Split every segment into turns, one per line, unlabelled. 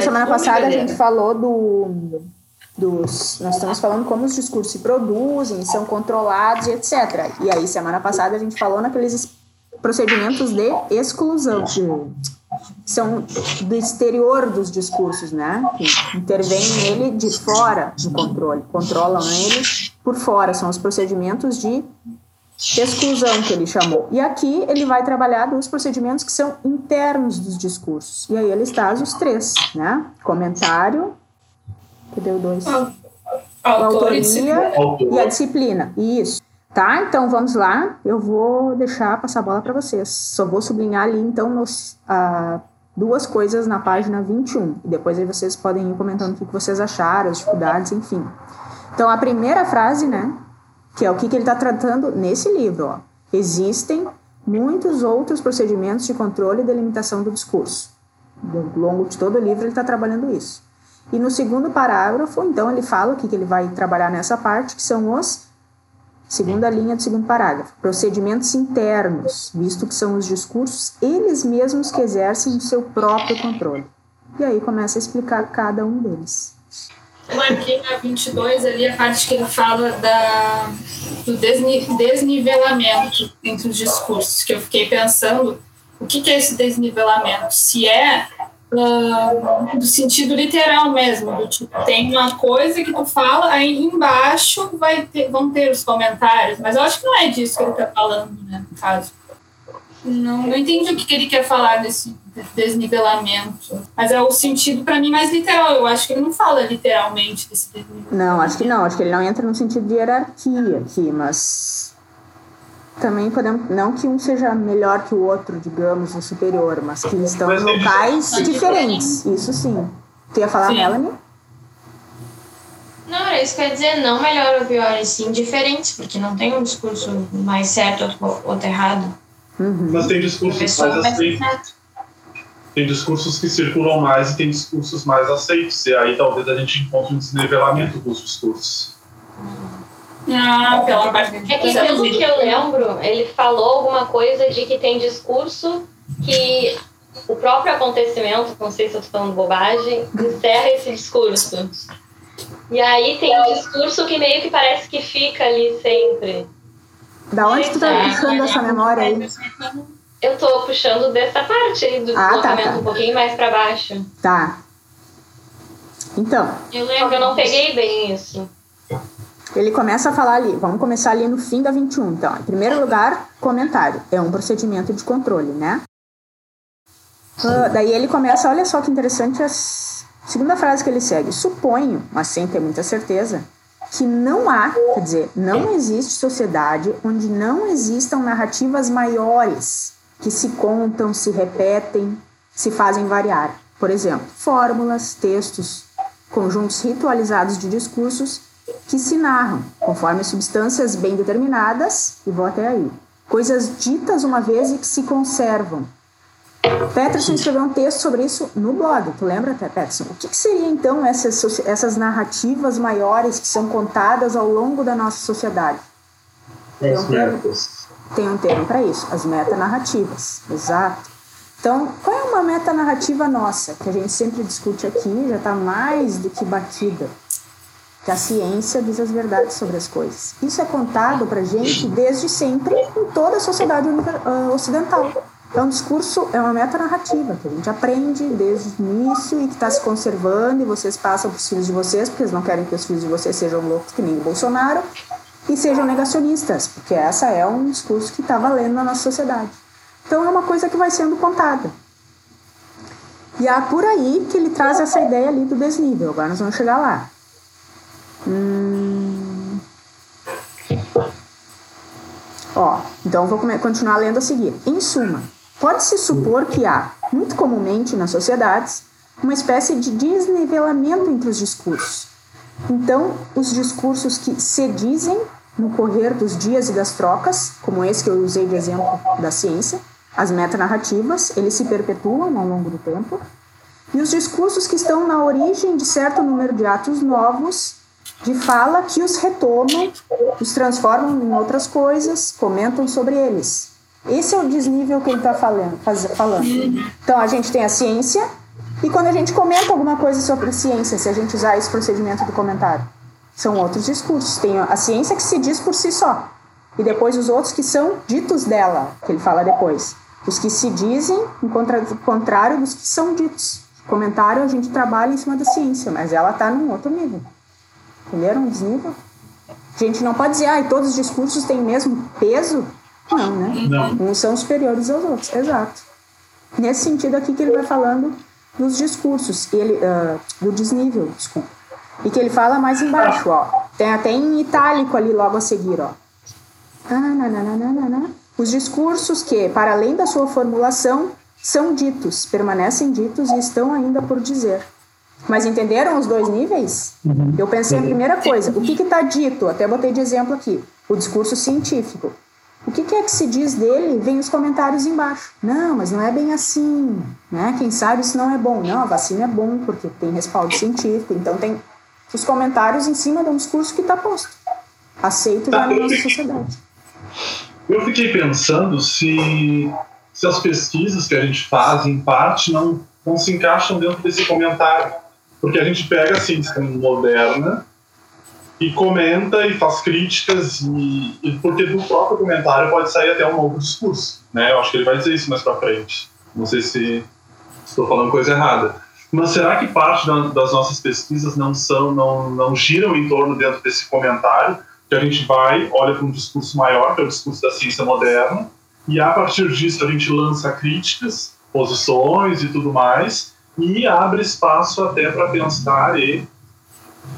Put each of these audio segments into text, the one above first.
Então, semana passada a gente falou do, dos. Nós estamos falando como os discursos se produzem, são controlados e etc. E aí, semana passada, a gente falou naqueles procedimentos de exclusão, que são do exterior dos discursos, né? Que intervêm nele de fora do controle, controlam ele por fora, são os procedimentos de exclusão que ele chamou. E aqui ele vai trabalhar dos procedimentos que são internos dos discursos. E aí ele está os três, né? Comentário, que deu dois. a autoria e a disciplina. Isso. Tá? Então vamos lá. Eu vou deixar passar a bola para vocês. Só vou sublinhar ali então nos, uh, duas coisas na página 21. E depois aí vocês podem ir comentando o que vocês acharam, as dificuldades, enfim. Então a primeira frase, né? Que é o que, que ele está tratando nesse livro. Ó. Existem muitos outros procedimentos de controle e delimitação do discurso. Ao longo de todo o livro ele está trabalhando isso. E no segundo parágrafo, então, ele fala o que, que ele vai trabalhar nessa parte, que são os segunda linha do segundo parágrafo, procedimentos internos, visto que são os discursos eles mesmos que exercem o seu próprio controle. E aí começa a explicar cada um deles
marquei na 22 ali a parte que ele fala da, do desni, desnivelamento entre os discursos, que eu fiquei pensando o que, que é esse desnivelamento? Se é uh, do sentido literal mesmo, do tipo, tem uma coisa que tu fala, aí embaixo vai ter, vão ter os comentários, mas eu acho que não é disso que ele está falando, né, no caso. Não, não entendi o que, que ele quer falar desse desnivelamento. Mas é o sentido, para mim, mais literal. Eu acho que ele não fala literalmente desse desnivelamento.
Não, acho que não. Acho que ele não entra no sentido de hierarquia aqui, mas também podemos. Não que um seja melhor que o outro, digamos, ou superior, mas que estão em locais diferentes. Isso sim. Tu ia falar, sim. Melanie?
Não, isso que eu ia dizer, não melhor ou pior, e sim diferentes, porque não tem um discurso mais certo ou outro errado.
Uhum. Mas tem discursos mais aceitos. Tem discursos que circulam mais e tem discursos mais aceitos. E aí talvez a gente encontre um desnivelamento dos discursos.
Ah, pela parte É que pelo que eu lembro, ele falou alguma coisa de que tem discurso que o próprio acontecimento, não sei se eu estou falando bobagem, encerra esse discurso. E aí tem um discurso que meio que parece que fica ali sempre.
Da onde tu tá puxando essa memória aí?
Eu tô puxando dessa parte aí do ah, tá, tá. um pouquinho mais para baixo.
Tá. Então.
Eu lembro, eu não peguei bem isso.
Ele começa a falar ali, vamos começar ali no fim da 21. Então, em primeiro lugar, comentário. É um procedimento de controle, né? Uh, daí ele começa, olha só que interessante a segunda frase que ele segue. Suponho, mas sem ter muita certeza, que não há, quer dizer, não existe sociedade onde não existam narrativas maiores que se contam, se repetem, se fazem variar. Por exemplo, fórmulas, textos, conjuntos ritualizados de discursos que se narram conforme substâncias bem determinadas, e vou até aí. Coisas ditas uma vez e que se conservam, Peterson escreveu um texto sobre isso no blog, tu lembra, Peterson? O que, que seria então essas, essas narrativas maiores que são contadas ao longo da nossa sociedade? Um termo, tem um termo para isso, as metanarrativas, exato. Então, qual é uma metanarrativa nossa, que a gente sempre discute aqui, já está mais do que batida? Que a ciência diz as verdades sobre as coisas. Isso é contado para gente desde sempre em toda a sociedade ah, ocidental. É um discurso, é uma metanarrativa que a gente aprende desde o início e que está se conservando e vocês passam para os filhos de vocês, porque eles não querem que os filhos de vocês sejam loucos que nem o Bolsonaro e sejam negacionistas, porque essa é um discurso que está valendo na nossa sociedade. Então é uma coisa que vai sendo contada. E é por aí que ele traz essa ideia ali do desnível. Agora nós vamos chegar lá. Hum... Ó, então vou continuar lendo a seguir. Em suma, Pode-se supor que há, muito comumente nas sociedades, uma espécie de desnivelamento entre os discursos. Então, os discursos que se dizem no correr dos dias e das trocas, como esse que eu usei de exemplo da ciência, as metanarrativas, eles se perpetuam ao longo do tempo, e os discursos que estão na origem de certo número de atos novos de fala que os retomam, os transformam em outras coisas, comentam sobre eles. Esse é o desnível que ele está falando, falando. Então, a gente tem a ciência, E quando a gente comenta alguma coisa sobre ciência, se a gente usar esse procedimento do comentário, são outros discursos. Tem a ciência que se diz por si só, e depois os outros que são ditos dela, que ele fala depois. Os que se dizem em contra, contrário dos que são ditos. Comentário a gente trabalha em cima da ciência, mas ela está num outro nível. Entenderam o desnível? A gente não pode dizer, ah, todos os discursos têm o mesmo peso. Não, né?
Não.
Uns são superiores aos outros. Exato. Nesse sentido aqui que ele vai falando dos discursos, ele, uh, do desnível, desculpa. E que ele fala mais embaixo, ó. Tem até em itálico ali logo a seguir, ó. Os discursos que, para além da sua formulação, são ditos, permanecem ditos e estão ainda por dizer. Mas entenderam os dois níveis?
Uhum.
Eu pensei a primeira coisa, o que está dito? Até botei de exemplo aqui, o discurso científico. O que, que, é que se diz dele? Vem os comentários embaixo. Não, mas não é bem assim. Né? Quem sabe isso não é bom. Não, a vacina é bom porque tem respaldo científico. Então tem os comentários em cima de um discurso que está posto. Aceito já na nossa sociedade.
Eu fiquei pensando se, se as pesquisas que a gente faz, em parte, não, não se encaixam dentro desse comentário. Porque a gente pega a ciência moderna e comenta e faz críticas e, e, porque do próprio comentário pode sair até um novo discurso, né? Eu acho que ele vai dizer isso mais para frente. Não sei se estou falando coisa errada. Mas será que parte da, das nossas pesquisas não são, não, não giram em torno dentro desse comentário que a gente vai, olha para um discurso maior, que é o discurso da ciência moderna, e a partir disso a gente lança críticas, posições e tudo mais, e abre espaço até para pensar e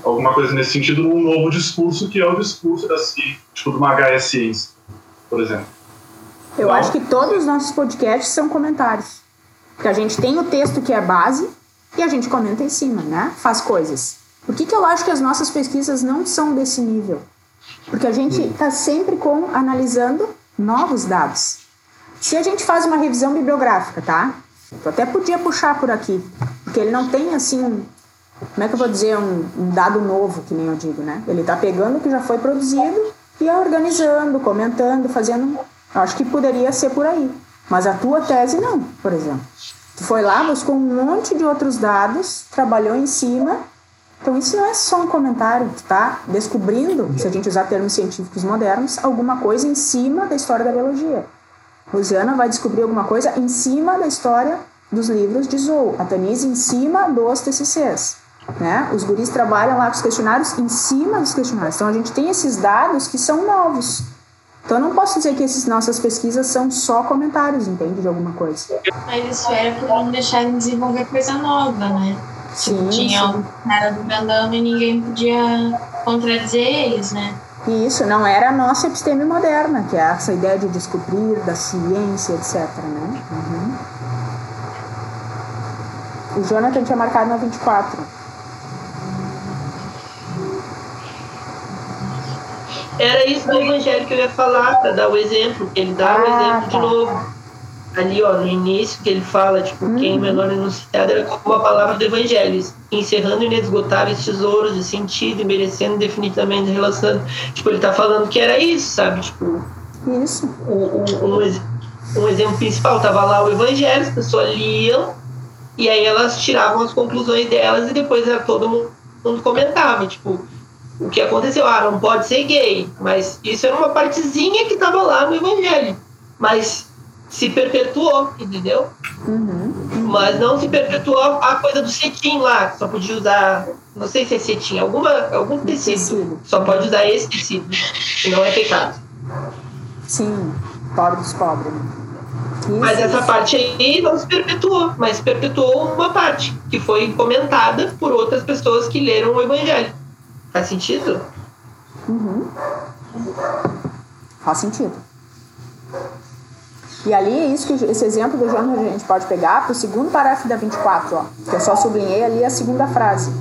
alguma coisa nesse sentido num novo discurso que é o discurso da ciência, tipo de uma HS Ciência, por exemplo.
Eu Não? acho que todos os nossos podcasts são comentários. Porque a gente tem o texto que é base e a gente comenta em cima, né? Faz coisas. Por que, que eu acho que as nossas pesquisas não são desse nível? Porque a gente está sempre com analisando novos dados. Se a gente faz uma revisão bibliográfica, tá? Eu até podia puxar por aqui, porque ele não tem assim como é que eu vou dizer, um, um dado novo, que nem eu digo, né? Ele está pegando o que já foi produzido e organizando, comentando, fazendo. Acho que poderia ser por aí. Mas a tua tese não, por exemplo. Foi lá, buscou um monte de outros dados, trabalhou em cima. Então isso não é só um comentário, tá descobrindo, se a gente usar termos científicos modernos, alguma coisa em cima da história da biologia. Rosiana vai descobrir alguma coisa em cima da história dos livros de Zou. A Tanise em cima dos TCCs. Né? Os guris trabalham lá com os questionários em cima dos questionários. Então a gente tem esses dados que são novos. Então eu não posso dizer que essas nossas pesquisas são só comentários, entende? De alguma coisa.
Mas isso era por não deixarem desenvolver coisa nova, né?
Sim.
Tinha o cara do Gandama e ninguém podia contradizer eles, né?
Isso, não era a nossa episteme moderna, que é essa ideia de descobrir, da ciência, etc. Né? Uhum. O Jonathan tinha marcado na 24.
Era isso do evangelho que eu ia falar, para dar o exemplo, ele dá ah, o exemplo tá. de novo. Ali, ó, no início, que ele fala, tipo, uhum. quem menor enunciado era como a palavra do evangelho, encerrando inesgotáveis tesouros de sentido e merecendo definitivamente relação. Tipo, ele tá falando que era isso, sabe? Tipo,
isso.
Um, um, um exemplo principal, tava lá o evangelho, as pessoas liam, e aí elas tiravam as conclusões delas e depois era todo mundo comentava, tipo, o que aconteceu? Ah, não pode ser gay. Mas isso era uma partezinha que estava lá no Evangelho. Mas se perpetuou, entendeu?
Uhum.
Mas não se perpetuou a coisa do cetim lá, que só podia usar, não sei se é cetim, alguma, algum tecido. tecido. Só pode usar esse tecido, que não é pecado.
Sim, pobre dos pobres.
Isso, mas essa parte aí não se perpetuou, mas perpetuou uma parte, que foi comentada por outras pessoas que leram o Evangelho. Faz sentido?
Uhum. Faz sentido. E ali é isso que esse exemplo do Jonas a gente pode pegar para o segundo parágrafo da 24, ó, que eu só sublinhei ali a segunda frase.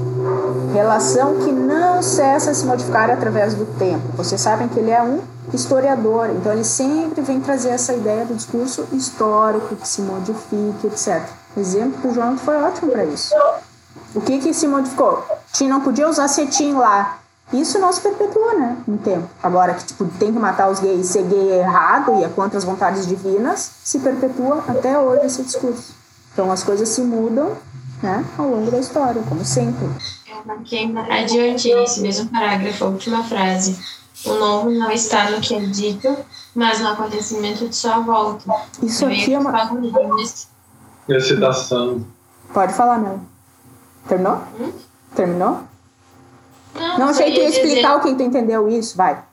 Relação que não cessa se modificar através do tempo. Vocês sabem que ele é um historiador, então ele sempre vem trazer essa ideia do discurso histórico que se modifique, etc. O exemplo do Jonas foi ótimo para isso. O que que se modificou? Ti não podia usar cetim lá. Isso não se perpetuou, né? No tempo. Agora que tipo, tem que matar os gays, ser gay é errado e é contra as vontades divinas, se perpetua até hoje esse discurso. Então as coisas se mudam né, ao longo da história, como sempre.
Eu marquei adiante nesse mesmo parágrafo, a última frase. O novo não está no que é dito, mas no acontecimento de sua volta.
Isso aqui é uma.
E a citação.
Pode falar, Mel. Terminou?
Hum?
Terminou?
Não,
Não, achei que ia
ia dizer-
explicar o que tu entendeu isso, vai.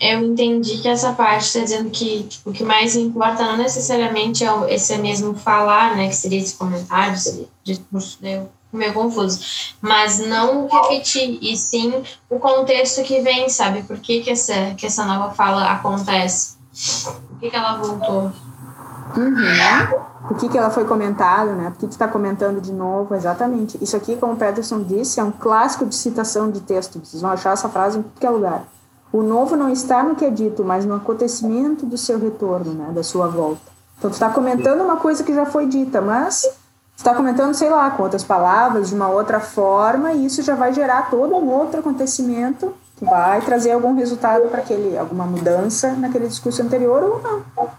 Eu entendi que essa parte está dizendo que tipo, o que mais importa não necessariamente é o- esse mesmo falar, né? Que seria esse comentário, seria discurso, né? eu fico meio confuso. Mas não repetir, e sim o contexto que vem, sabe? Por que, que, essa, que essa nova fala acontece? Por que, que ela voltou?
Uhum. Por que, que ela foi comentada, né? Por que, que está comentando de novo? Exatamente. Isso aqui, como o Peterson disse, é um clássico de citação de texto. Vocês vão achar essa frase em qualquer lugar. O novo não está no que é dito, mas no acontecimento do seu retorno, né? Da sua volta. Então, tu está comentando uma coisa que já foi dita, mas está comentando, sei lá, com outras palavras, de uma outra forma, e isso já vai gerar todo um outro acontecimento que vai trazer algum resultado para aquele, alguma mudança naquele discurso anterior ou não.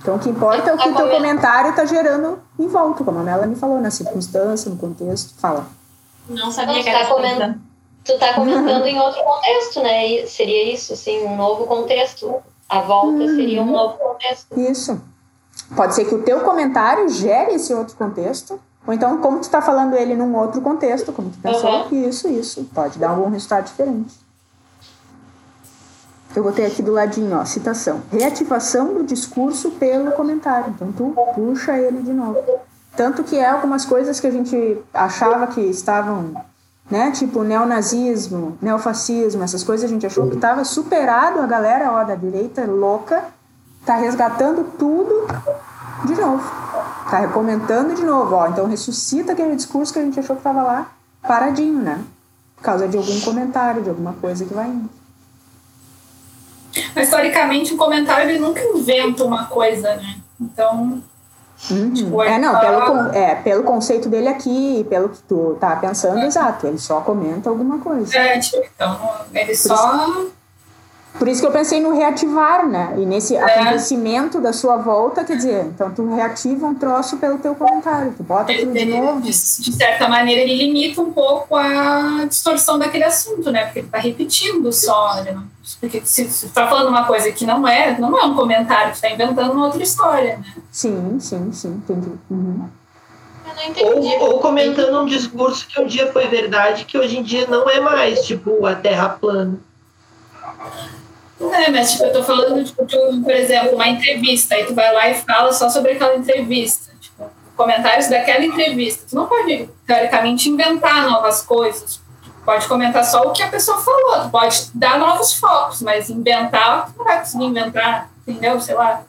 Então, o que importa é o que o teu comentário está gerando em volta, como a Melanie falou, na circunstância, no contexto. Fala.
Não sabia
Não,
que
tu
era
tá comentando.
comentando.
Tu tá comentando em outro contexto, né? E seria isso, assim, um novo contexto. A volta seria um novo contexto.
Isso. Pode ser que o teu comentário gere esse outro contexto, ou então, como tu está falando ele num outro contexto, como tu pensou,
Uhum.
isso, isso. Pode dar algum resultado diferente. Eu botei aqui do ladinho, ó, citação. Reativação do discurso pelo comentário. Então, tu puxa ele de novo. Tanto que é algumas coisas que a gente achava que estavam, né, tipo neonazismo, neofascismo, essas coisas a gente achou que estava superado, a galera, ó, da direita louca, tá resgatando tudo de novo. Tá comentando de novo, ó. Então ressuscita aquele discurso que a gente achou que estava lá paradinho, né? Por causa de algum comentário, de alguma coisa que vai indo.
Mas, historicamente, um comentário ele nunca inventa uma coisa, né? Então,
Uhum.
Tipo,
É, não, pelo, é, pelo conceito dele aqui, pelo que tu tá pensando, exato. Ele só comenta alguma coisa.
é, tipo, então ele só.
Por isso que eu pensei no reativar, né? E nesse
É.
acontecimento da sua volta, quer dizer, então tu reativa um troço pelo teu comentário. Tu bota
Ele,
aquilo de
ele,
novo.
de, de certa maneira, ele limita um pouco a distorção daquele assunto, né? Porque ele tá repetindo só. Não, porque se você tá falando uma coisa que não é, não é um comentário, tu tá inventando uma outra história, né?
Sim, sim, sim, entendi. Uhum.
Eu não entendi.
Ou, ou comentando um discurso que um dia foi verdade, que hoje em dia não é mais, tipo, a terra plana.
É, mas tipo, eu tô falando, tipo, de, por exemplo, uma entrevista, aí tu vai lá e fala só sobre aquela entrevista, tipo, comentários daquela entrevista. Tu não pode, teoricamente, inventar novas coisas. Tu pode comentar só o que a pessoa falou, tu pode dar novos focos, mas inventar, tu não vai conseguir inventar, entendeu? Sei lá.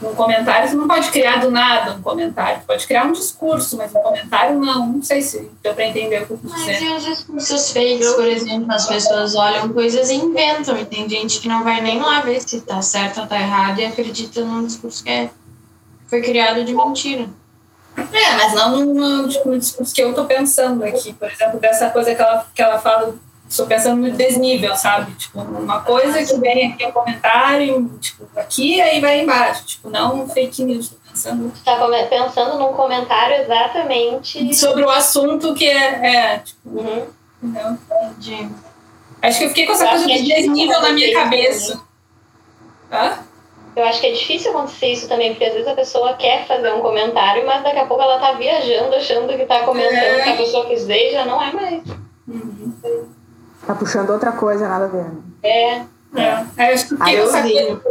Um comentário, tu não pode criar do nada um comentário, pode criar um discurso, mas um comentário não. Não sei se deu pra entender o que eu quis
Mas
dizer.
e os discursos fakes, por exemplo, as pessoas olham coisas e inventam, e tem gente que não vai nem lá ver se tá certo ou tá errado e acredita num discurso que é, foi criado de mentira.
É, mas não no, no, no discurso que eu tô pensando aqui, por exemplo, dessa coisa que ela, que ela fala, estou pensando no desnível, sabe? Tipo, uma coisa que vem aqui é comentário, tipo, aqui aí vai embaixo, tipo, não fake news, tô pensando
tá pensando num comentário exatamente.
sobre o assunto que é, é tipo,
Uhum.
entendeu?
De,
Acho que eu fiquei com essa
Eu
coisa do
é
desnível na minha cabeça. Hã?
Eu acho que é difícil acontecer isso também, porque às vezes a pessoa quer fazer um comentário, mas daqui a pouco ela tá viajando, achando que tá comentando
É.
o que a pessoa quis dizer e já não é mais.
Tá puxando outra coisa, nada a ver. Né?
É.
É. Aí eu acho que eu.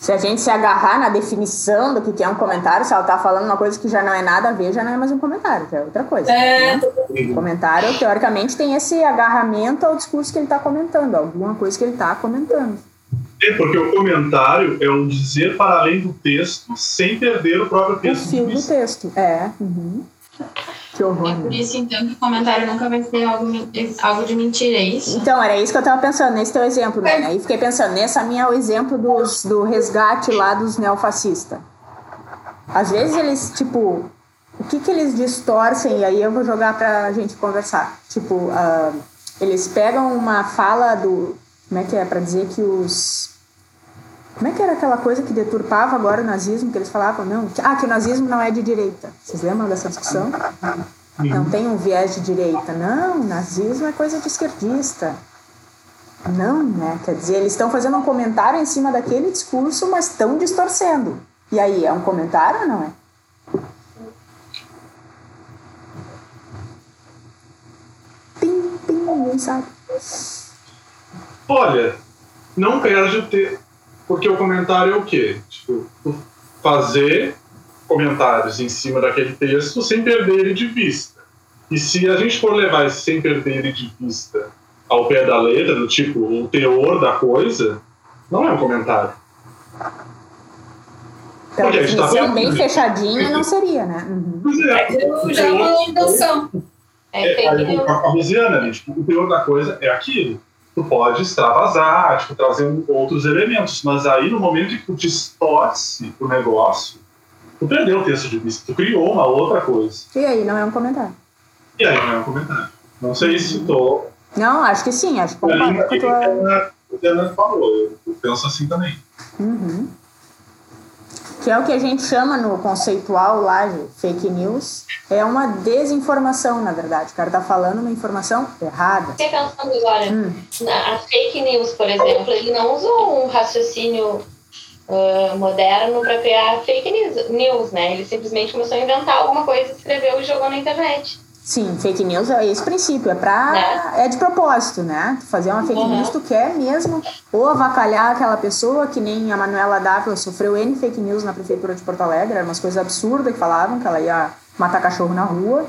Se a gente se agarrar na definição do que que é um comentário, se ela tá falando uma coisa que já não é nada a ver, já não é mais um comentário, que é outra coisa.
É,
né? Comentário, teoricamente, tem esse agarramento ao discurso que ele está comentando, alguma coisa que ele está comentando.
É, porque o comentário é um dizer para além do texto sem perder o próprio
O
texto. de
fio do texto. É. uhum. Que horror.
é por
né?
isso, então, que o comentário nunca vai ser algo, algo de mentira, é isso?
Então, era isso que eu estava pensando, nesse teu exemplo, né? Aí fiquei pensando, nessa minha o exemplo dos, do resgate lá dos neofascistas. Às vezes eles, tipo, o que que eles distorcem, e aí eu vou jogar pra gente conversar. Tipo, ah, eles pegam uma fala do. Como é que é? Pra dizer que os Como é que era aquela coisa que deturpava agora o nazismo, que eles falavam, não, que, ah, que o nazismo não é de direita. Vocês lembram dessa discussão? Não tem um viés de direita. Não, nazismo é coisa de esquerdista. Não, né? Quer dizer, eles estão fazendo um comentário em cima daquele discurso, mas estão distorcendo. E aí, é um comentário ou não é? Pim, pim, ninguém sabe.
Olha, não perde o ter. Porque o comentário é o quê? Tipo, fazer comentários em cima daquele texto sem perder ele de vista. E se a gente for levar esse sem perder ele de vista ao pé da letra, do tipo, o teor da coisa, não é um comentário.
Pela definição bem fechadinha, não seria, né? Uhum.
Pois é,
Já é uma invenção.
É
É, aí,
news.
a, a Rosiana ali, tipo, o teor da coisa é aquilo. Tu pode extravasar, tipo, trazer outros elementos, mas aí no momento que tu distorce o negócio, tu perdeu o texto de vista, tu criou uma outra coisa.
E aí, não é um comentário.
E aí não é um comentário. Não sei se tô.
Não, acho que sim, acho que concordo com a tua...
a Diana falou, eu penso assim também.
Uhum. Que é o que a gente chama no conceitual lá de fake news, é uma desinformação, na verdade. O cara tá falando uma informação errada.
Fiquei pensando agora,
Hum.
as fake news, por exemplo, ele não usou um raciocínio ah, moderno para criar fake news, news, né? Ele simplesmente começou a inventar alguma coisa, escreveu e jogou na internet.
Sim, fake news é esse princípio, é pra. É de propósito, né? Tu fazer uma fake
Uhum.
news, tu quer mesmo ou avacalhar aquela pessoa, que nem a Manuela Dávila sofreu N fake news na prefeitura de Porto Alegre, eram umas coisas absurdas que falavam que ela ia matar cachorro na rua,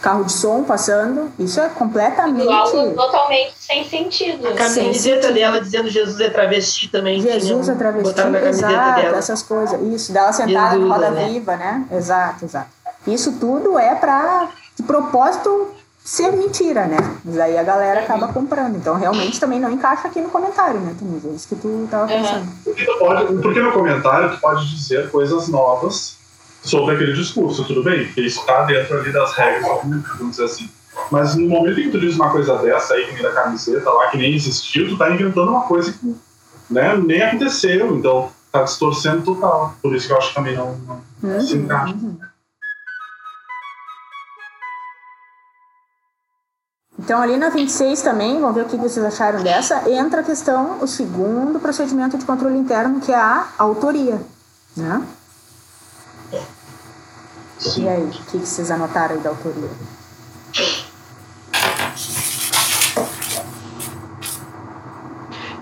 carro de som passando. Isso é completamente.
Algo totalmente sem sentido.
A camiseta dela dizendo Jesus é travesti também.
Jesus é travesti,
na
exato,
dela.
essas coisas. Isso, dela sentada
Jesus,
em roda
né?
viva, né? Exato, exato. Isso tudo é pra, de propósito, ser mentira, né? Mas aí a galera acaba comprando. Então, realmente, também não encaixa aqui no comentário, né, Denise? É isso que tu tava pensando.
Porque, tu pode, porque no comentário tu pode dizer coisas novas sobre aquele discurso, tudo bem? Porque isso está dentro ali das regras, vamos dizer assim. Mas no momento em que tu diz uma coisa dessa aí, que nem da camiseta lá, que nem existiu, tu tá inventando uma coisa que né, nem aconteceu, então tá distorcendo total. Por isso que eu acho que também não, não se
Uhum,
encaixa.
uhum. Então, ali na 26 também, vamos ver o que vocês acharam dessa, entra a questão, o segundo procedimento de controle interno, que é a autoria, né? E aí, o que que vocês anotaram aí da autoria?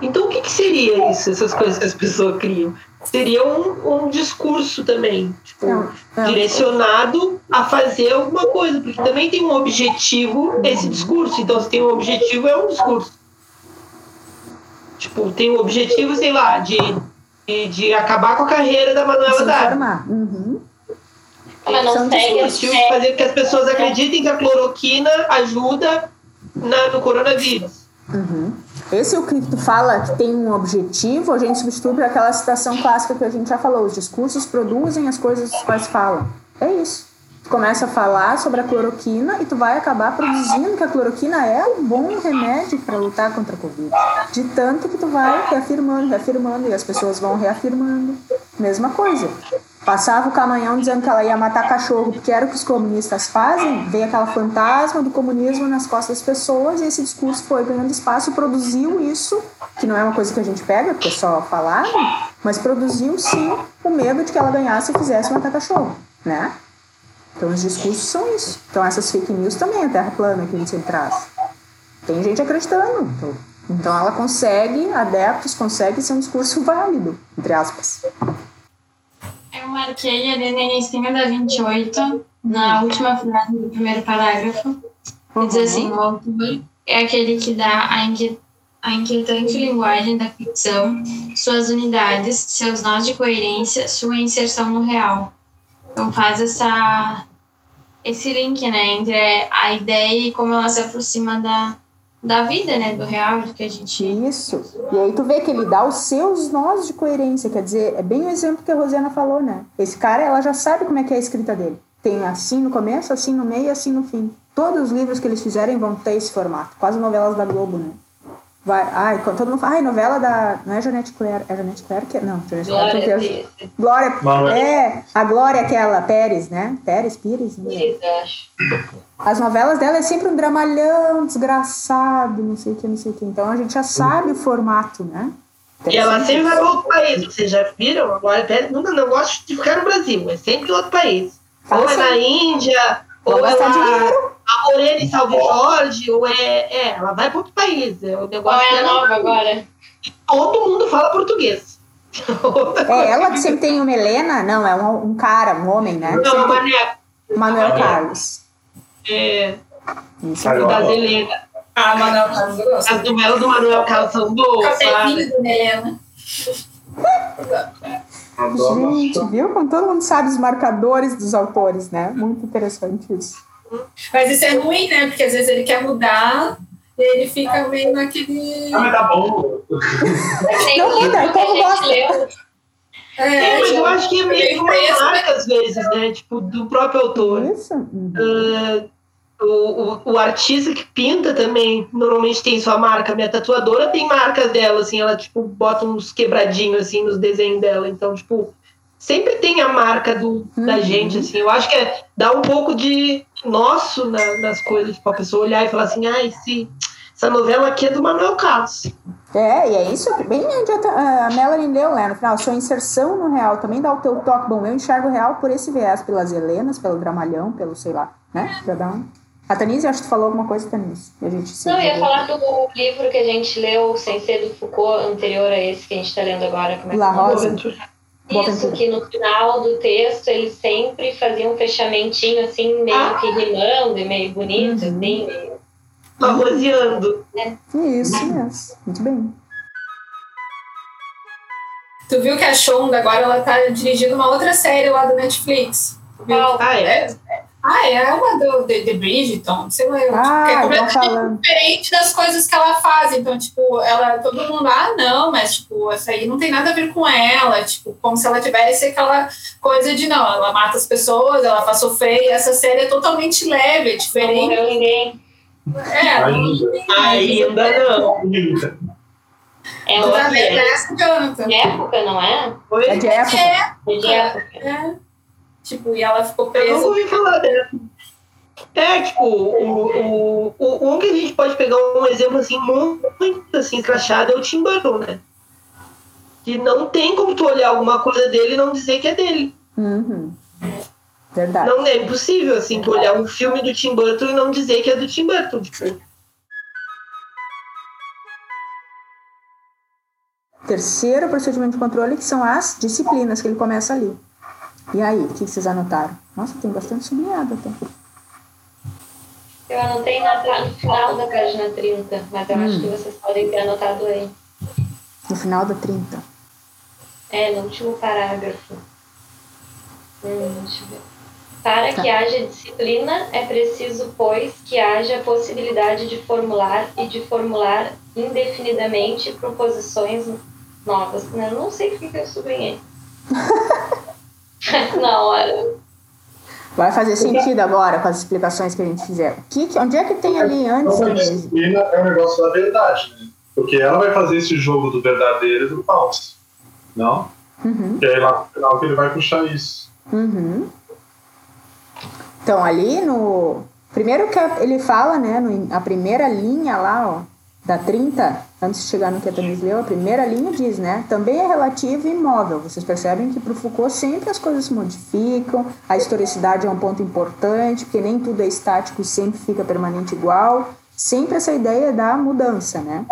Então, o que, que seria isso, essas coisas que as pessoas criam? Seria um, um discurso também, tipo,
Não, não.
direcionado a fazer alguma coisa, porque também tem um objetivo esse discurso. Então, se tem um objetivo, é um discurso. Tipo, tem um objetivo, sei lá, de, de, de acabar com a carreira da Manuela Dávila.
Uhum.
Mas não
São
segue
Objetivo de fazer com que as pessoas acreditem que a cloroquina ajuda na, no coronavírus.
Uhum. Esse é o que tu fala que tem um objetivo, a gente substitui por aquela citação clássica que a gente já falou: os discursos produzem as coisas das quais falam. É isso. Tu começa a falar sobre a cloroquina e tu vai acabar produzindo que a cloroquina é um bom remédio para lutar contra a Covid. De tanto que tu vai reafirmando, reafirmando, e as pessoas vão reafirmando. Mesma coisa. Passava o camanhão dizendo que ela ia matar cachorro porque era o que os comunistas fazem, veio aquela fantasma do comunismo nas costas das pessoas e esse discurso foi ganhando espaço, produziu isso, que não é uma coisa que a gente pega, porque é só falar, mas produziu sim o medo de que ela ganhasse e fizesse matar cachorro, né? Então os discursos são isso. Então essas fake news também é terra plana que a gente traz. Tem gente acreditando. Então, então ela consegue, adeptos, consegue ser um discurso válido, entre aspas.
Eu marquei ali no início da 28, na última frase do primeiro parágrafo. que Diz assim, o autor é aquele que dá a, inque- a inquietante linguagem da ficção, suas unidades, seus nós de coerência, sua inserção no real. Então faz essa, esse link, né, entre a ideia e como ela se aproxima da, da vida, né, do real, que a gente...
Isso. E aí tu vê que ele dá os seus nós de coerência, quer dizer, é bem o exemplo que a Rosiana falou, né? Esse cara, ela já sabe como é que é a escrita dele. Tem assim no começo, assim no meio assim no fim. Todos os livros que eles fizerem vão ter esse formato, quase novelas da Globo, né? Vai, ai, quando todo mundo fala, ai, novela da. Não é Janete Claire, é Janete Claire que. Não, Janete
Glória
Claire.
Pires.
Glória. É, a Glória, aquela, Pérez, né? Pérez, Pires. né?
Pires, acho.
As novelas dela é sempre um dramalhão, desgraçado, não sei o que, não sei o que. Então a gente já sabe o formato, né?
E ela sempre vai para outro país. Vocês já viram? Agora Pérez nunca não gosta de ficar no Brasil, é sempre em outro país. Ou é na Índia,
Vai
ou é lá
dinheiro.
A Morena em Salve Jorge, ou é, é. Ela vai para outro país. É o
Qual
negócio
é a
dela.
nova agora?
Todo mundo fala português.
É ela que sempre tem uma Helena? Não, é um, um cara, um homem, né?
Não, Mané.
Manuel Carlos.
É,
Isso.
Carioca.
das Helena.
Ah, Manuel Carlos, eu gosto.
As novelas do Manuel Carlos são boas.
Cafezinho do Helena.
Gente, viu? Como todo mundo sabe os marcadores dos autores, né? Muito interessante isso.
Mas isso é ruim, né? Porque às vezes ele quer mudar e ele fica meio naquele.
Ah, mas tá bom.
Tem
Não
um livro
muda,
que a gente
gosta.
leu.
É, mas eu
tipo,
acho que é meio uma marca às vezes, né? Tipo, do próprio autor.
Isso? Uhum.
Ah, o, o, o artista que pinta também normalmente tem sua marca. Minha tatuadora tem marcas dela, assim, ela tipo bota uns quebradinhos assim nos desenhos dela. Então, tipo, sempre tem a marca do, da
Uhum.
gente, assim. Eu acho que é dar um pouco de nosso na- nas coisas, tipo, a pessoa olhar e falar assim, ah, esse, essa novela aqui é do Manuel Carlos.
É, e é isso, bem onde a Melanie leu, né? No final, sua inserção no real também dá o teu toque. Bom, eu enxergo o real por esse viés, pelas Helenas, pelo dramalhão, pelo sei lá, né? Já dá um... A Tanise, acho que tu falou alguma coisa, Tanise. A gente
Não, eu ia falar do livro que a gente leu sem ser do Foucault, anterior a esse que a gente está lendo agora. Como é que
La
é?
Rosa.
Isso, que no final do texto eles sempre faziam um fechamentinho assim, meio que rimando e meio bonito,
Uhum.
assim, meio...
Arrozeando.
Isso mesmo. Muito bem.
Tu viu que a Shonda agora ela tá dirigindo uma outra série lá do Netflix? Viu?
Qual?
Ah, é?
Ah, é uma do The, The Bridgeton, sei lá.
Ah,
que é
estão
completamente
falando.
diferente das coisas que ela faz. Então, tipo, ela, todo mundo, ah, não, mas, tipo, essa aí não tem nada a ver com ela. Tipo, como se ela tivesse aquela coisa de, não, ela mata as pessoas, ela faz sofrer. E essa série é totalmente leve, é
Não
diferente.
morreu ninguém.
É, não
Ainda não.
É
tá vendo essa canta.
de época, não é?
É de época.
É,
É de época.
é. Tipo, e ela ficou
Eu
presa.
nunca ouvi falar dela. É, tipo, o, o, o, um que a gente pode pegar um exemplo assim, muito, muito assim, escrachado é o Tim Burton, né? Que não tem como tu olhar alguma coisa dele e não dizer que é dele.
Uhum. Verdade.
Não é impossível, assim, tu olhar um filme do Tim Burton e não dizer que é do Tim Burton. Tipo,
Terceiro procedimento de controle, que são as disciplinas que ele começa ali. E aí, o que vocês anotaram? Nossa, tem bastante sublinhado até.
Eu anotei na, no final da página 30, mas eu
Hum.
acho que vocês podem ter anotado aí.
No final da 30.
É, no último parágrafo. Hum, deixa eu ver. Para
Tá.
que haja disciplina, é preciso, pois, que haja a possibilidade de formular e de formular indefinidamente proposições novas. Eu não sei por que eu sublinhei. Na hora.
Vai fazer sentido agora com as explicações que a gente fizer. O que, que- onde é que tem ali antes?
Então, a disciplina é um negócio da verdade, né? Porque ela vai fazer esse jogo do verdadeiro e do falso. Não?
Uhum,
E aí lá no final que ele vai puxar isso.
uhum. Então, ali no. Primeiro que ele fala, né? No, a primeira linha lá, ó, da 30, antes de chegar no que a Tanise leu, a primeira linha diz, né? Também é relativo e imóvel. Vocês percebem que para o Foucault sempre as coisas se modificam, a historicidade é um ponto importante, porque nem tudo é estático e sempre fica permanente igual. Sempre essa ideia da mudança, né?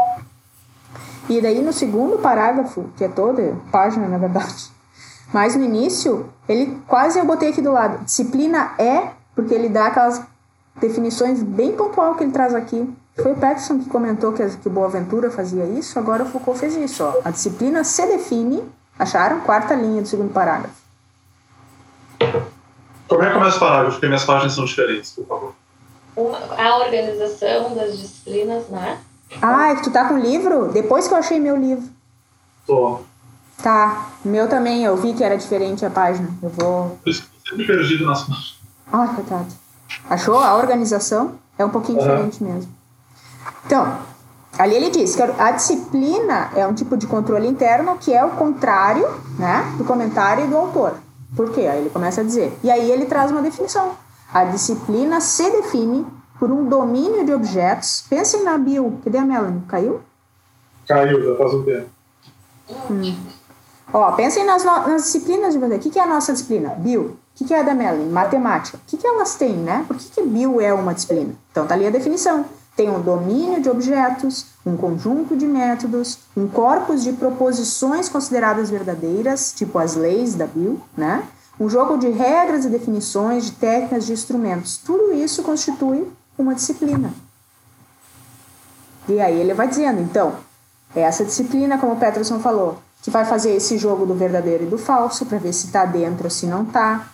E daí no segundo parágrafo, que é toda página, na verdade, mas no início, ele quase eu botei aqui do lado. Disciplina é, porque ele dá aquelas definições bem pontual que ele traz aqui. Foi o Peterson que comentou que, que o Boaventura fazia isso, agora o Foucault fez isso. Ó. A disciplina se define, acharam? Quarta linha do segundo parágrafo.
Como é que começa o parágrafo? Porque minhas páginas são diferentes, por favor.
Uma- a organização das disciplinas, não é?
Ah, é que tu tá com o livro? Depois que eu achei meu livro.
Tô.
Tá, meu também, eu vi que era diferente a página. Eu vou.
Por isso que eu sempre perdido nas páginas.
Ai, coitado. Achou? A organização é um pouquinho diferente mesmo. Então, Ali ele diz que a disciplina é um tipo de controle interno que é o contrário né, do comentário do autor. Por quê? Aí ele começa a dizer. E aí ele traz uma definição. A disciplina se define por um domínio de objetos. Pensem na bio. Cadê a Melanie? Caiu?
Caiu, já faz um tempo.
Hum. Ó, pensem nas, nas disciplinas de você. O que, que é a nossa disciplina? Bio. O que, que é a da Melanie? Matemática. O que, que elas têm, né? Por que, que bio é uma disciplina? Então tá ali a definição tem um domínio de objetos, um conjunto de métodos, um corpus de proposições consideradas verdadeiras, tipo as leis da Bill, né? um jogo de regras e definições, de técnicas, de instrumentos. Tudo isso constitui uma disciplina. E aí ele vai dizendo, então, essa disciplina, como o Peterson falou, que vai fazer esse jogo do verdadeiro e do falso, para ver se está dentro ou se não está.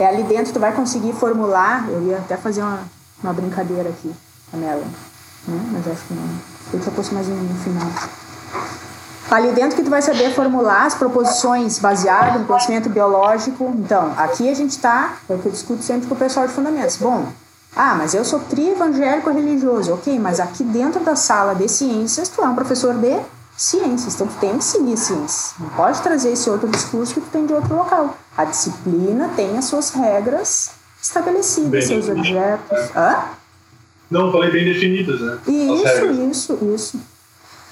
É ali dentro tu vai conseguir formular, eu ia até fazer uma, uma brincadeira aqui, a Melanie, né? Mas acho que não. Eu só pôs mais um no final. Ali dentro que tu vai saber formular as proposições baseadas no conhecimento biológico. Então, aqui a gente está, é o que eu discuto sempre com o pessoal de fundamentos. Bom, ah, mas eu sou tri-evangélico religioso. Ok, mas aqui dentro da sala de ciências, tu é um professor de ciências. Então, tu tem que seguir ciências. Não pode trazer esse outro discurso que tu tem de outro local. A disciplina tem as suas regras estabelecidas, bem seus objetos. Hã?
Não, falei bem definidas, né?
Isso, isso, isso.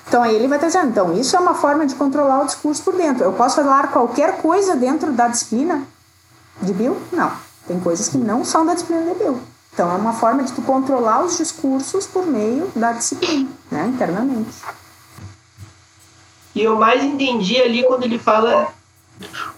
Então aí ele vai estar dizendo, então isso é uma forma de controlar o discurso por dentro. Eu posso falar qualquer coisa dentro da disciplina de Bill? Não. Tem coisas que não são da disciplina de Bill. Então é uma forma de tu controlar os discursos por meio da disciplina, né, internamente.
E eu mais entendi ali quando ele fala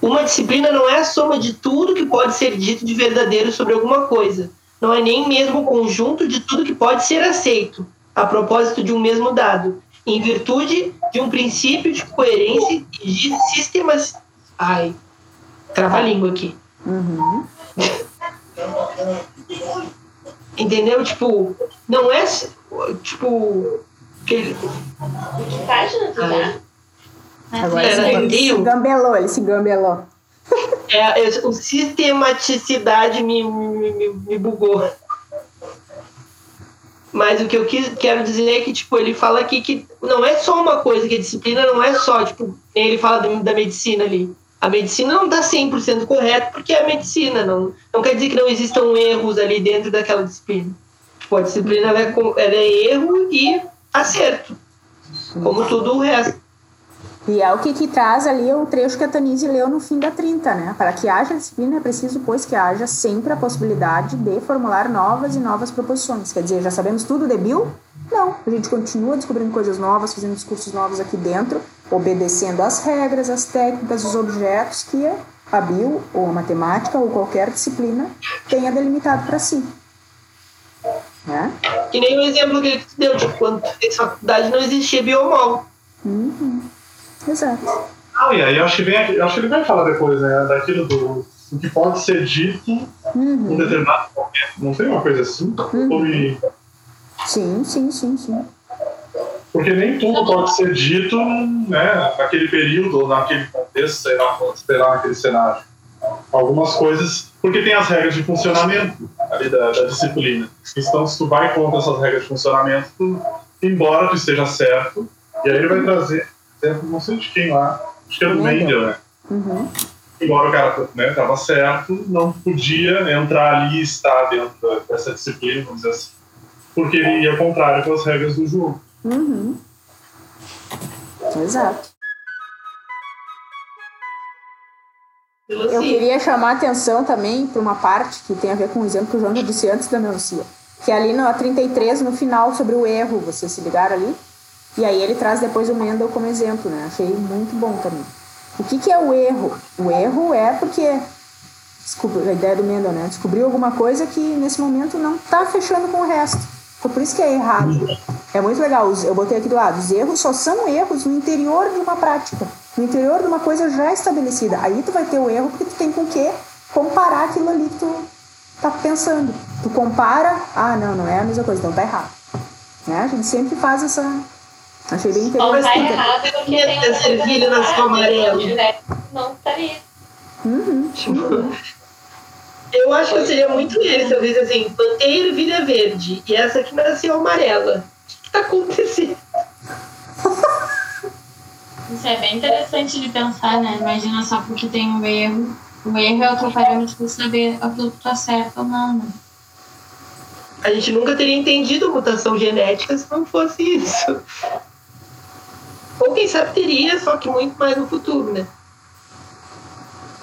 uma disciplina não é a soma de tudo que pode ser dito de verdadeiro sobre alguma coisa. Não é nem mesmo o conjunto de tudo que pode ser aceito, a propósito de um mesmo dado, em virtude de um princípio de coerência e de sistemas. Ai, trava a língua aqui.
Uhum.
Entendeu? Tipo, não é. Tipo. Que...
Página, tu
tá? Agora ele se gambelou, ele se gambelou.
É, o sistematicidade me, me, me, bugou. Mas o que eu quis, quero dizer é que, tipo, ele fala aqui que não é só uma coisa, que a disciplina não é só, tipo, ele fala da medicina ali. A medicina não está 100% correta porque é a medicina, não, não quer dizer que não existam erros ali dentro daquela disciplina. Tipo, a disciplina ela é, ela é erro e acerto, como tudo o resto.
E é o que, que traz ali o trecho que a Tanise leu no fim da 30, né? Para que haja disciplina é preciso, pois, que haja sempre a possibilidade de formular novas e novas proposições. Quer dizer, já sabemos tudo de Bill? Não. A gente continua descobrindo coisas novas, fazendo discursos novos aqui dentro, obedecendo às regras, às técnicas, os objetos que a Bill, ou a matemática, ou qualquer disciplina tenha delimitado para si. Né?
Que nem o exemplo que ele deu, de quando fez faculdade não existia biomol.
Uhum. Exato.
Ah, e aí eu acho que, vem, eu acho que ele vai falar depois, né? Daquilo do, do que pode ser dito uhum. em determinado momento. Não tem uma coisa assim?
Uhum. Sim, sim, sim, sim.
Porque nem tudo pode ser dito né, naquele período ou naquele contexto, sei lá, sei lá, naquele cenário. Algumas coisas, porque tem as regras de funcionamento ali da, da disciplina. Então, se tu vai contra essas regras de funcionamento, tu, embora tu esteja certo, e aí ele vai trazer não sei de quem lá, acho que era do Mendel, né?
Uhum.
Embora o cara né, tava certo, não podia entrar ali e estar dentro dessa disciplina, vamos dizer assim, porque ele ia contrário com as regras do jogo.
Uhum. Exato. Eu queria chamar a atenção também para uma parte que tem a ver com o exemplo que o João disse antes da melancia, que é ali no 33, no final, sobre o erro. Vocês se ligaram ali? E aí ele traz depois o Mendel como exemplo, né? Achei muito bom também. O que, que é o erro? O erro é porque descobri, a ideia do Mendel, né? Descobriu alguma coisa que nesse momento não está fechando com o resto. Então, por isso que é errado. É muito legal. Eu botei aqui do lado. Os erros só são erros no interior de uma prática, no interior de uma coisa já estabelecida. Aí tu vai ter o erro porque tu tem com o quê? Comparar aquilo ali que tu tá pensando. Tu compara, ah, não, não é a mesma coisa, então tá errado. Né? A gente sempre faz essa, Achei bem interessante.
Não tá errado porque tem
essa ervilha na sua amarela.
Não estaria.
Uhum.
Tipo, eu acho que seria muito ele se eu disse assim, planteira ervilha verde e essa aqui nasceu amarela. está acontecendo?
Isso é bem interessante de pensar, né? Imagina só porque tem um erro. O erro é o teu parâmetro para saber aquilo que tá certo ou não, né?
A gente nunca teria entendido mutação genética se não fosse isso. Ou quem sabe teria, só que muito mais no futuro, né?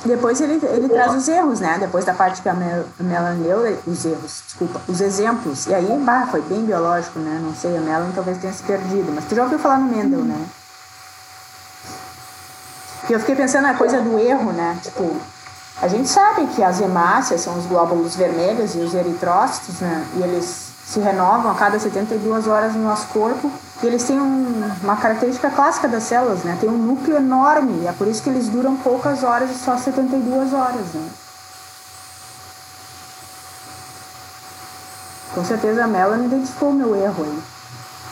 Depois ele, ele traz os erros, né? Depois da parte que a Mel- Melanie leu, os erros, desculpa, os exemplos. E aí, bah, foi bem biológico, né? Não sei, a Melanie talvez tenha se perdido. Mas tu já ouviu falar no Mendel, né? E eu fiquei pensando na coisa do erro, né? Tipo, a gente sabe que as hemácias são os glóbulos vermelhos e os eritrócitos, né? E eles se renovam a cada 72 horas no nosso corpo. E eles têm um- uma característica clássica das células, né? Tem um núcleo enorme. E é por isso que eles duram poucas horas e só 72 horas, né? Com certeza a Melanie identificou o meu erro aí.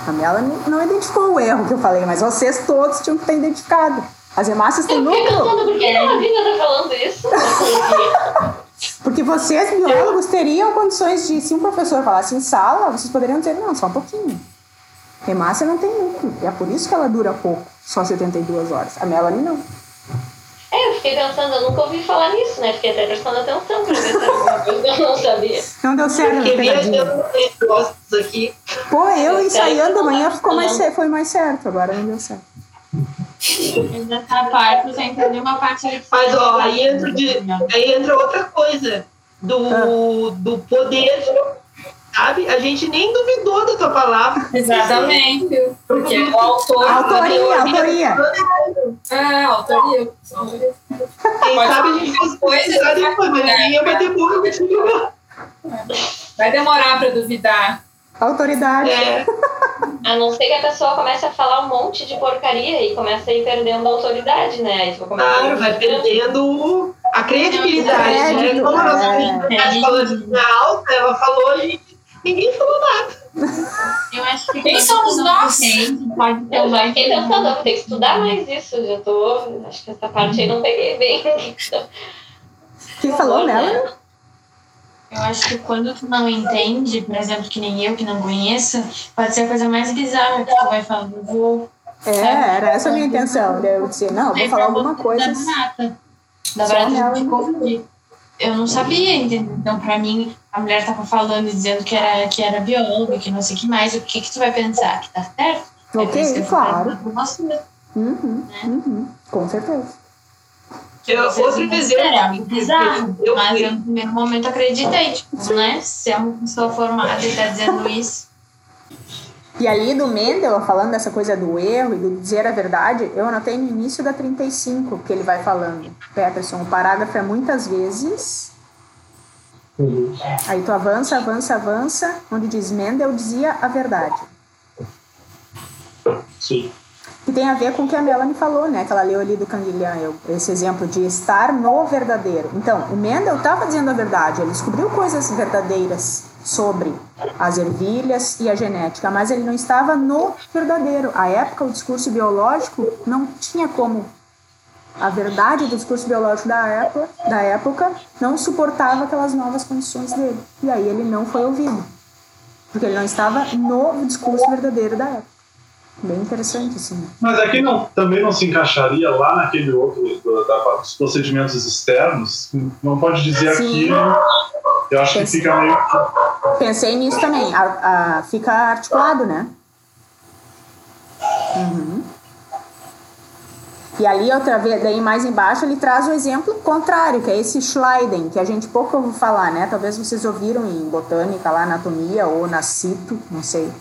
A Melanie não identificou o erro que eu falei, mas vocês todos tinham que ter identificado. As hemácias têm
Eu fiquei
núcleo.
pensando, por que a vida tá falando isso?
Porque vocês, biólogos, teriam condições de, se um professor falasse em sala, vocês poderiam dizer, não, só um pouquinho. Hemácia não tem núcleo. E é por isso que ela dura pouco, só 72 horas. A Melanie não.
É, eu fiquei pensando, eu nunca ouvi falar nisso, né? Fiquei até prestando atenção pra ver se alguma coisa eu não sabia.
Não deu certo
nos negócios aqui.
Pô, eu ensaiando amanhã ficou mais, foi mais certo, agora não deu certo.
Mas essa parte, você entendeu uma parte que
Mas ó, aí entra, de, aí entra outra coisa do, do poder, sabe? A gente nem duvidou da tua palavra.
Exatamente. Porque o autor.
Autoria, autoria.
É, autoria.
Quem
Pode
sabe a gente fosse
coisa que
depois, mas ninguém bater boca contigo.
Vai demorar pra duvidar.
Autoridade.
É,
A não ser que a pessoa comece a falar um monte de porcaria e comece a ir perdendo a autoridade, né? Começa a
claro, vai perdendo a credibilidade, né?
Crédito,
Como a nossa
é.
credibilidade falou de alta, ela falou e ninguém falou nada.
Eu acho que
Quem somos nós?
Eu já fiquei pensando, eu vou ter que estudar mais isso. Já tô. Acho que essa parte aí não peguei bem.
Quem falou,
Olha,
Melanie?
Eu acho que quando tu não entende, por exemplo, que nem eu que não conheço, pode ser a coisa mais bizarra que tu vai falar. Eu vou.
É, era essa a minha intenção. de Eu dizer, não, eu vou falar alguma coisa.
Da barata. Da
Só
barata
nela.
de confundir. Eu não sabia, entendeu? Então, pra mim, a mulher tava falando e dizendo que era, que era bióloga, que não sei o que mais. O que que tu vai pensar? Que tá certo? É
Ok,
eu tô
claro.
medo.
Uhum, uhum, com certeza.
Eu, outro exemplo.
é muito bizarro.
Eu
Mas eu, no primeiro momento, acreditei. Tipo, né? Se é uma pessoa formada e tá dizendo isso.
E ali do Mendel, falando dessa coisa do erro e do dizer a verdade, eu anotei no início da 35 que ele vai falando. Peterson, o parágrafo é muitas vezes. Aí tu avança, avança, avança, onde diz Mendel dizia a verdade.
Sim.
Que tem a ver com o que a Melanie falou, né? Que ela leu ali do Canguilhan, eu- esse exemplo de estar no verdadeiro. Então, o Mendel estava dizendo a verdade, ele descobriu coisas verdadeiras sobre as ervilhas e a genética, mas ele não estava no verdadeiro. À época, o discurso biológico não tinha como. A verdade do discurso biológico da época, da época não suportava aquelas novas condições dele. E aí ele não foi ouvido. Porque ele não estava no discurso verdadeiro da época. Bem interessante, assim.
Mas aqui não, também não se encaixaria lá naquele outro da, dos procedimentos externos. Não pode dizer
Sim.
aqui. Eu acho que fica meio.
Pensei nisso também. A, a- fica articulado, né? Uhum. E ali, outra vez, daí mais embaixo, ele traz o exemplo contrário, que é esse Schleiden, que a gente pouco ouviu falar, né? Talvez vocês ouviram em botânica, lá, anatomia, ou na cito, não sei.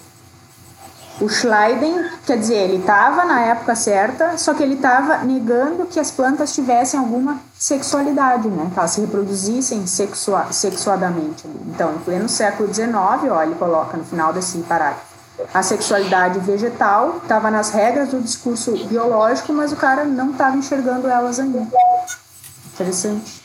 O Schleiden, quer dizer, ele estava na época certa, só que ele estava negando que as plantas tivessem alguma sexualidade, né? Que elas se reproduzissem sexua sexuadamente. Então, em pleno século XIX, ó, ele coloca no final desse parágrafo. A sexualidade vegetal estava nas regras do discurso biológico, mas o cara não estava enxergando elas ainda. Interessante.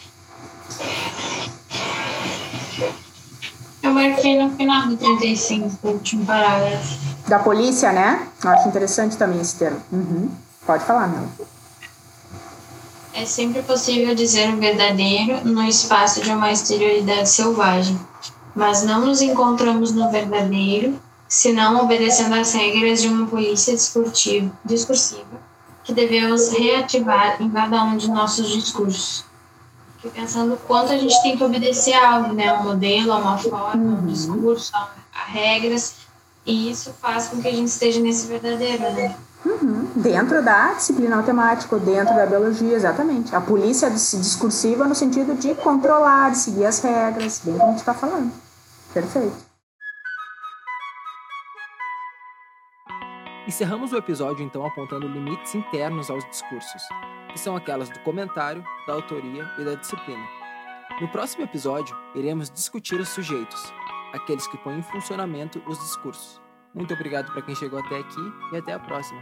Eu marquei no final do 35, o último parágrafo.
Da polícia, né? Eu acho interessante também esse termo. Uhum. Pode falar, não.
É sempre possível dizer o verdadeiro no espaço de uma exterioridade selvagem, mas não nos encontramos no verdadeiro senão obedecendo às regras de uma polícia discursiva que devemos reativar em cada um de nossos discursos. Fiquei pensando quanto a gente tem que obedecer a algo, né? Um modelo, uma forma, uhum. um discurso, a, a, regras, e isso faz com que a gente esteja nesse verdadeiro, né?
Uhum. Dentro da disciplina matemática, dentro da biologia, exatamente. A polícia discursiva no sentido de controlar, de seguir as regras, bem como a gente está falando. Perfeito.
Encerramos o episódio então apontando limites internos aos discursos, que são aquelas do comentário, da autoria e da disciplina. No próximo episódio, iremos discutir os sujeitos, aqueles que põem em funcionamento os discursos. Muito obrigado para quem chegou até aqui e até a próxima.